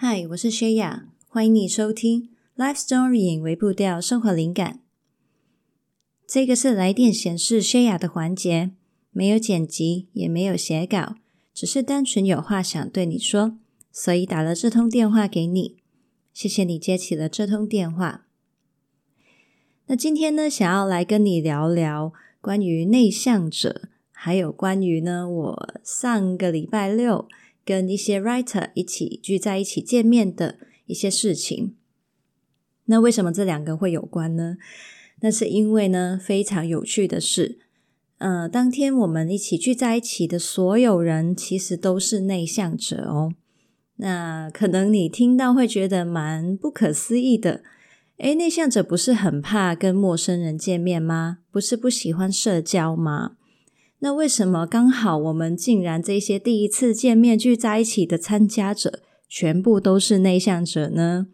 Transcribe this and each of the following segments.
嗨，我是薛雅，欢迎你收听《Life Story》微步调生活灵感。这个是来电显示薛雅的环节，没有剪辑，也没有写稿，只是单纯有话想对你说，所以打了这通电话给你。谢谢你接起了这通电话。那今天呢，想要来跟你聊聊关于内向者，还有关于呢，我上个礼拜六跟一些 writer 一起聚在一起见面的一些事情。那为什么这两个会有关呢？那是因为呢，非常有趣的是，呃，当天我们一起聚在一起的所有人，其实都是内向者哦。那可能你听到会觉得蛮不可思议的。诶，内向者不是很怕跟陌生人见面吗？不是不喜欢社交吗？那为什么刚好我们竟然这些第一次见面聚在一起的参加者全部都是内向者呢？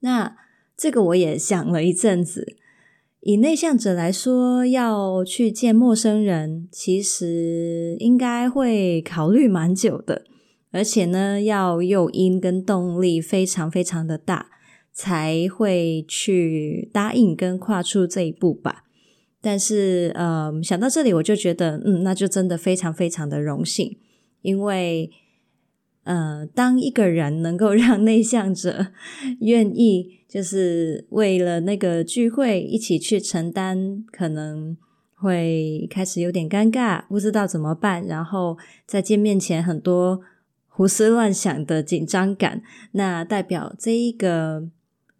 那这个我也想了一阵子。以内向者来说，要去见陌生人，其实应该会考虑蛮久的，而且呢，要诱因跟动力非常非常的大。才会去答应跟跨出这一步吧。但是，呃，想到这里，我就觉得，嗯，那就真的非常非常的荣幸，因为，呃，当一个人能够 让内向者 愿意，就是为了那个聚会一起去承担，可能会开始有点尴尬，不知道怎么办，然后在见面前很多胡思乱想的紧张感，那代表这一个。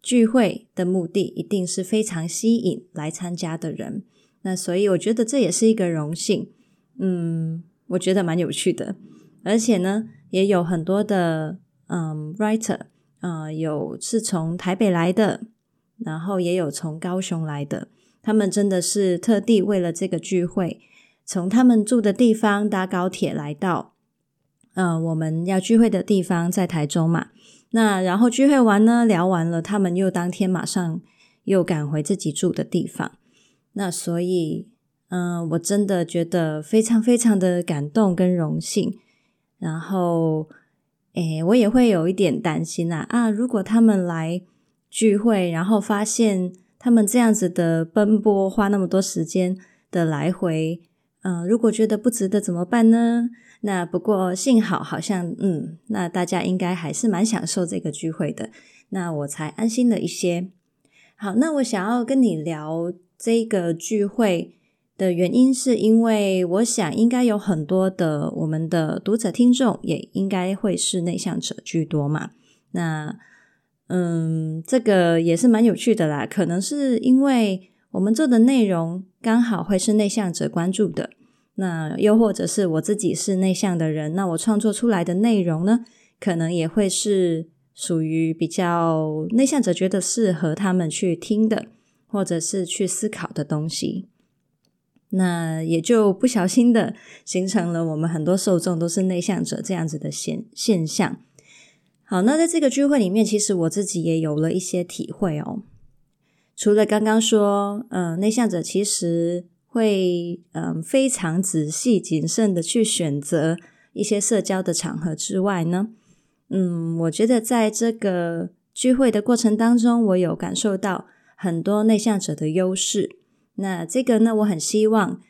聚会的目的一定是非常吸引来参加的人，那所以我觉得这也是一个荣幸，嗯，我觉得蛮有趣的，而且呢，也有很多的嗯 writer，呃，有是从台北来的，然后也有从高雄来的，他们真的是特地为了这个聚会，从他们住的地方搭高铁来到，呃，我们要聚会的地方在台中嘛。那然后聚会完呢，聊完了，他们又当天马上又赶回自己住的地方。那所以，嗯、我真的觉得非常非常的感动跟荣幸。然后，诶，我也会有一点担心啊啊！如果他们来聚会，然后发现他们这样子的奔波，花那么多时间的来回，嗯、如果觉得不值得怎么办呢？那不过幸好，好像嗯，那大家应该还是蛮享受这个聚会的，那我才安心了一些。好，那我想要跟你聊这个聚会的原因，是因为我想应该有很多的我们的读者听众也应该会是内向者居多嘛。那嗯，这个也是蛮有趣的啦，可能是因为我们做的内容刚好会是内向者关注的。那又或者是我自己是内向的人，那我创作出来的内容呢，可能也会是属于比较内向者觉得适合他们去听的，或者是去思考的东西。那也就不小心的形成了我们很多受众都是内向者这样子的现现象。好，那在这个聚会里面，其实我自己也有了一些体会哦。除了刚刚说，嗯，内向者其实。会嗯非常仔细谨慎的去选择一些社交的场合之外呢，嗯，我觉得在这个聚会的过程当中，我有感受到很多内向者的优势。那这个呢，我很希望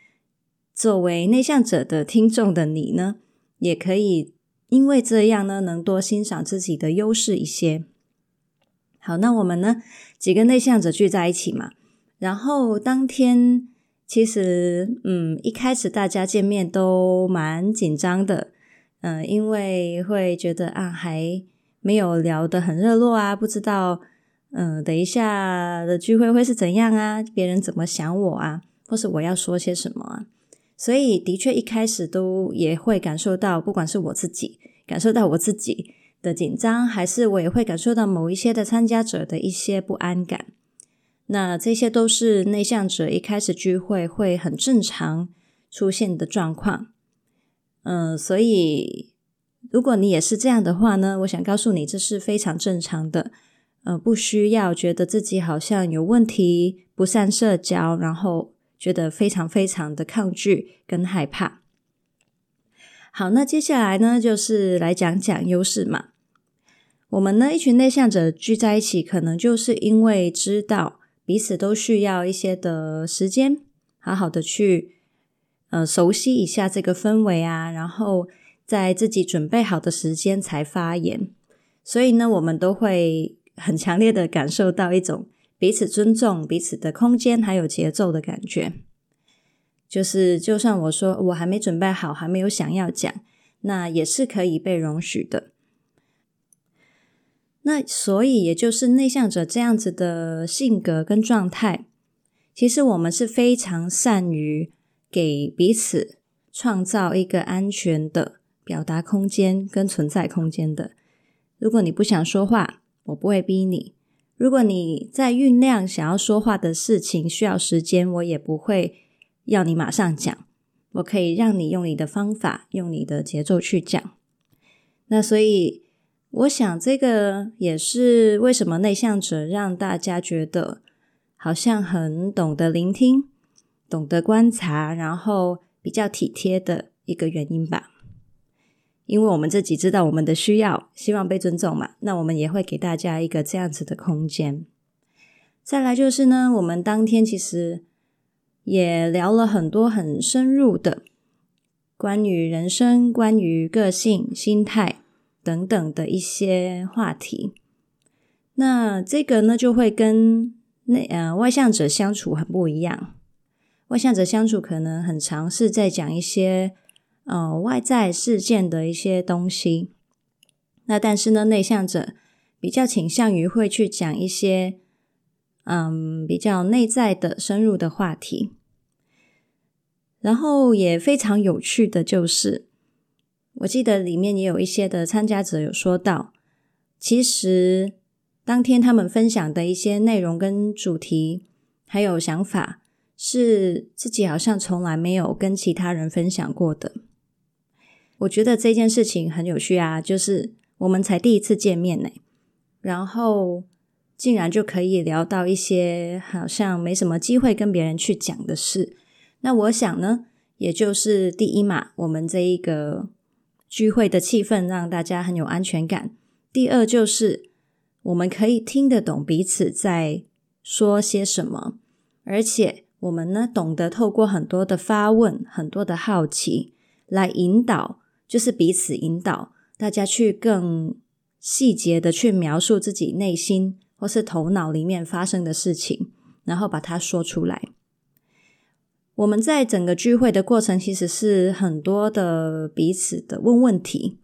作为内向者的听众的你呢，也可以因为这样呢，能多欣赏自己的优势一些。好，那我们呢几个内向者聚在一起嘛，然后当天。其实，嗯，一开始大家见面都蛮紧张的，嗯，因为会觉得啊，还没有聊得很热络啊，不知道，嗯，等一下的聚会会是怎样啊？别人怎么想我啊？或是我要说些什么啊？所以，的确一开始都也会感受到，不管是我自己感受到我自己的紧张，还是我也会感受到某一些的参加者的一些不安感。那这些都是内向者一开始聚会会很正常出现的状况，嗯，所以如果你也是这样的话呢，我想告诉你，这是非常正常的，呃，不需要觉得自己好像有问题，不善社交，然后觉得非常非常的抗拒跟害怕。好，那接下来呢，就是来讲讲优势嘛。我们呢，一群内向者聚在一起，可能就是因为知道彼此都需要一些的时间，好好的去呃熟悉一下这个氛围啊，然后在自己准备好的时间才发言。所以呢，我们都会很强烈的感受到一种彼此尊重、彼此的空间还有节奏的感觉。就是，就算我说我还没准备好，还没有想要讲，那也是可以被容许的。那所以，也就是内向者这样子的性格跟状态，其实我们是非常善于给彼此创造一个安全的表达空间跟存在空间的。如果你不想说话，我不会逼你；如果你在酝酿想要说话的事情需要时间，我也不会要你马上讲。我可以让你用你的方法，用你的节奏去讲。那所以，我想这个也是为什么内向者让大家觉得好像很懂得聆听、懂得观察，然后比较体贴的一个原因吧。因为我们自己知道我们的需要，希望被尊重嘛，那我们也会给大家一个这样子的空间。再来就是呢，我们当天其实也聊了很多很深入的关于人生、关于个性、心态等等的一些话题。那这个呢，就会跟内呃外向者相处很不一样。外向者相处可能很尝试在讲一些。呃，外在事件的一些东西，那但是呢，内向者比较倾向于会去讲一些，嗯，比较内在的、深入的话题。然后也非常有趣的就是，我记得里面也有一些的参加者有说到，其实当天他们分享的一些内容跟主题，还有想法，是自己好像从来没有跟其他人分享过的。我觉得这件事情很有趣啊，就是我们才第一次见面呢，然后竟然就可以聊到一些好像没什么机会跟别人去讲的事。那我想呢，也就是第一嘛，我们这一个聚会的气氛让大家很有安全感。第二就是我们可以听得懂彼此在说些什么，而且我们呢懂得透过很多的发问、很多的好奇来引导。就是彼此引导大家去更细节的去描述自己内心或是头脑里面发生的事情，然后把它说出来。我们在整个聚会的过程，其实是很多的彼此的问问题，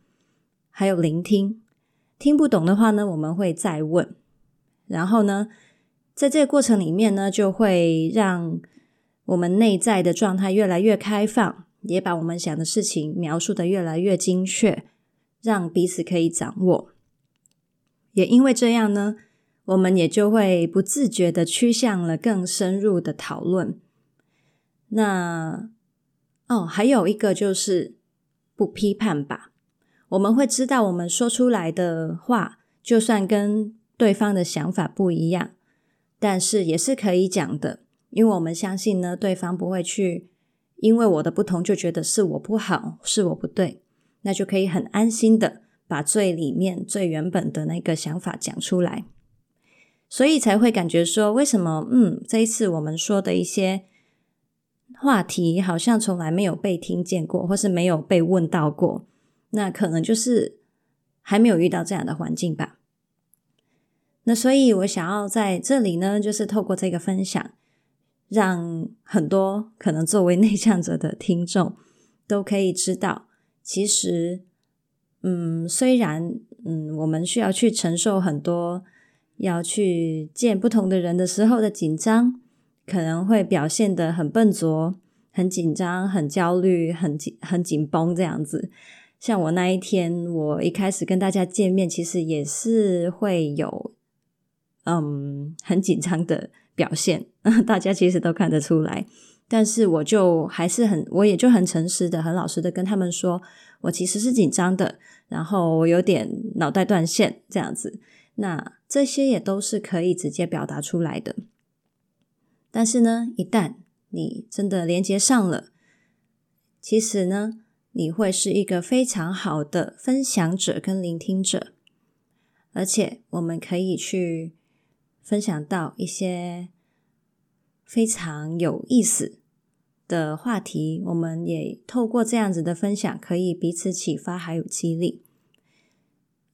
还有聆听。听不懂的话呢，我们会再问。然后呢，在这个过程里面呢，就会让我们内在的状态越来越开放。也把我们想的事情描述得越来越精确，让彼此可以掌握。也因为这样呢，我们也就会不自觉地趋向了更深入的讨论。那哦，还有一个就是不批判吧。我们会知道，我们说出来的话，就算跟对方的想法不一样，但是也是可以讲的，因为我们相信呢，对方不会去。因为我的不同，就觉得是我不好，是我不对，那就可以很安心的把最里面、最原本的那个想法讲出来，所以才会感觉说，为什么，嗯，这一次我们说的一些话题，好像从来没有被听见过，或是没有被问到过，那可能就是还没有遇到这样的环境吧。那所以我想要在这里呢，就是透过这个分享。让很多可能作为内向者的听众 都可以知道，其实，嗯，虽然，嗯，我们需要去承受很多，要去见不同的人的时候的紧张，可能会表现得很笨拙、很紧张、很焦虑、很紧、很紧绷这样子。像我那一天，我一开始跟大家见面，其实也是会有，嗯，很紧张的。表现，大家其实都看得出来，但是我就还是很，我也就很诚实的、很老实的跟他们说，我其实是紧张的，然后我有点脑袋断线这样子。那这些也都是可以直接表达出来的。但是呢，一旦你真的连接上了，其实呢，你会是一个非常好的分享者跟聆听者。而且我们可以去分享到一些非常有意思的话题。我们也透过这样子的分享，可以彼此启发，还有激励。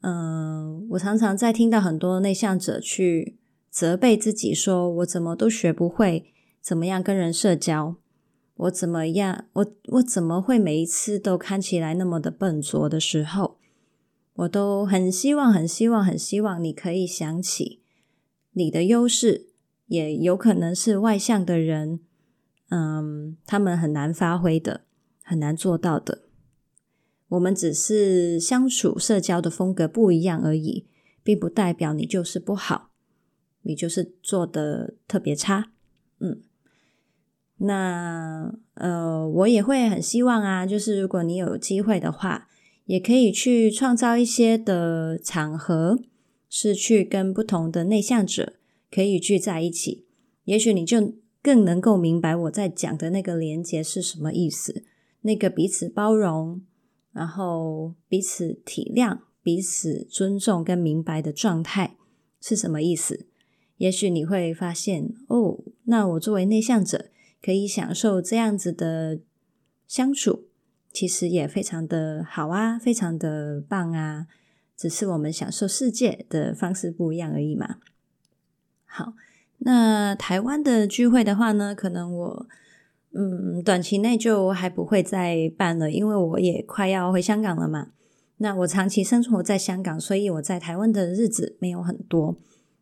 嗯，我常常在听到很多内向者去责备自己，说我怎么都学不会，怎么样跟人社交。我怎么样？我我怎么会每一次都看起来那么的笨拙的时候，我都很希望、很希望、很希望你可以想起你的优势，也有可能是外向的人，嗯，他们很难发挥的，很难做到的。我们只是相处、社交的风格不一样而已，并不代表你就是不好，你就是做的特别差，嗯。那呃，我也会很希望啊，就是如果你有机会的话，也可以去创造一些的场合，是去跟不同的内向者可以聚在一起。也许你就更能够明白我在讲的那个连接是什么意思，那个彼此包容，然后彼此体谅、彼此尊重跟明白的状态是什么意思。也许你会发现，哦，那我作为内向者。可以享受这样子的相处，其实也非常的好啊，非常的棒啊。只是我们享受世界的方式不一样而已嘛。好，那台湾的聚会的话呢，可能我嗯短期内就还不会再办了，因为我也快要回香港了嘛。那我长期生活在香港，所以我在台湾的日子没有很多。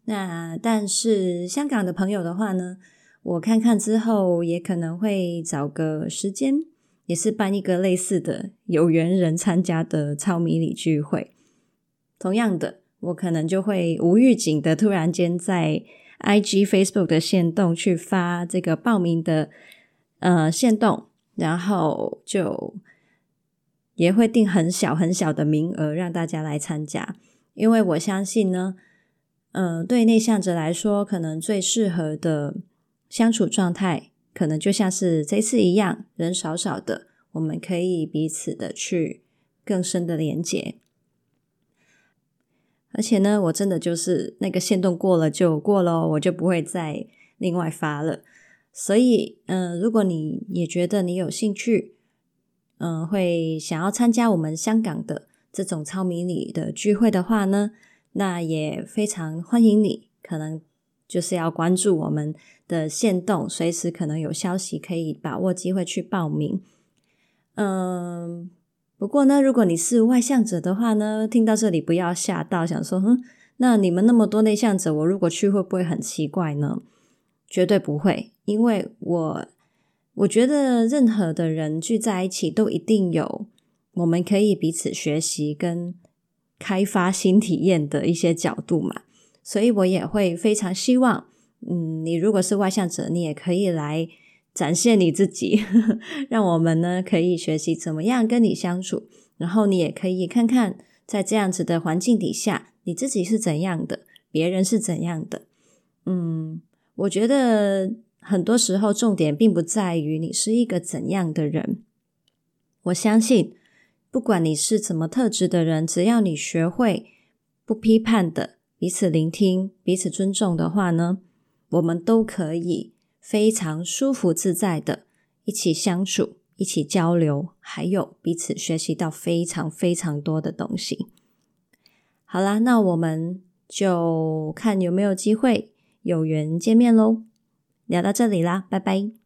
那但是香港的朋友的话呢，我看看之后，也可能会找个时间，也是办一个类似的有缘人参加的超迷你聚会。同样的，我可能就会无预警的突然间在 IG、Facebook 的限动去发这个报名的呃限动，然后就也会定很小很小的名额让大家来参加，因为我相信呢，呃，对内向者来说，可能最适合的。相处状态可能就像是这次一样，人少少的，我们可以彼此的去更深的连接。而且呢，我真的就是那个限动过了就过了，我就不会再另外发了。所以，嗯、如果你也觉得你有兴趣，嗯、呃，会想要参加我们香港的这种超迷你的聚会的话呢，那也非常欢迎你。可能就是要关注我们。的限动，随时可能有消息，可以把握机会去报名。嗯，不过呢，如果你是外向者的话呢，听到这里不要吓到，想说，哼，那你们那么多内向者，我如果去会不会很奇怪呢？绝对不会，因为我我觉得任何的人聚在一起，都一定有我们可以彼此学习跟开发新体验的一些角度嘛，所以我也会非常希望。嗯，你如果是外向者，你也可以来展现你自己，呵呵，让我们呢可以学习怎么样跟你相处。然后你也可以看看，在这样子的环境底下，你自己是怎样的，别人是怎样的。嗯，我觉得很多时候重点并不在于你是一个怎样的人。我相信，不管你是怎么特质的人，只要你学会不批判的彼此聆听、彼此尊重的话呢，我们都可以非常舒服自在的一起相处，一起交流，还有彼此学习到非常非常多的东西。好啦，那我们就看有没有机会有缘见面喽。聊到这里啦，拜拜。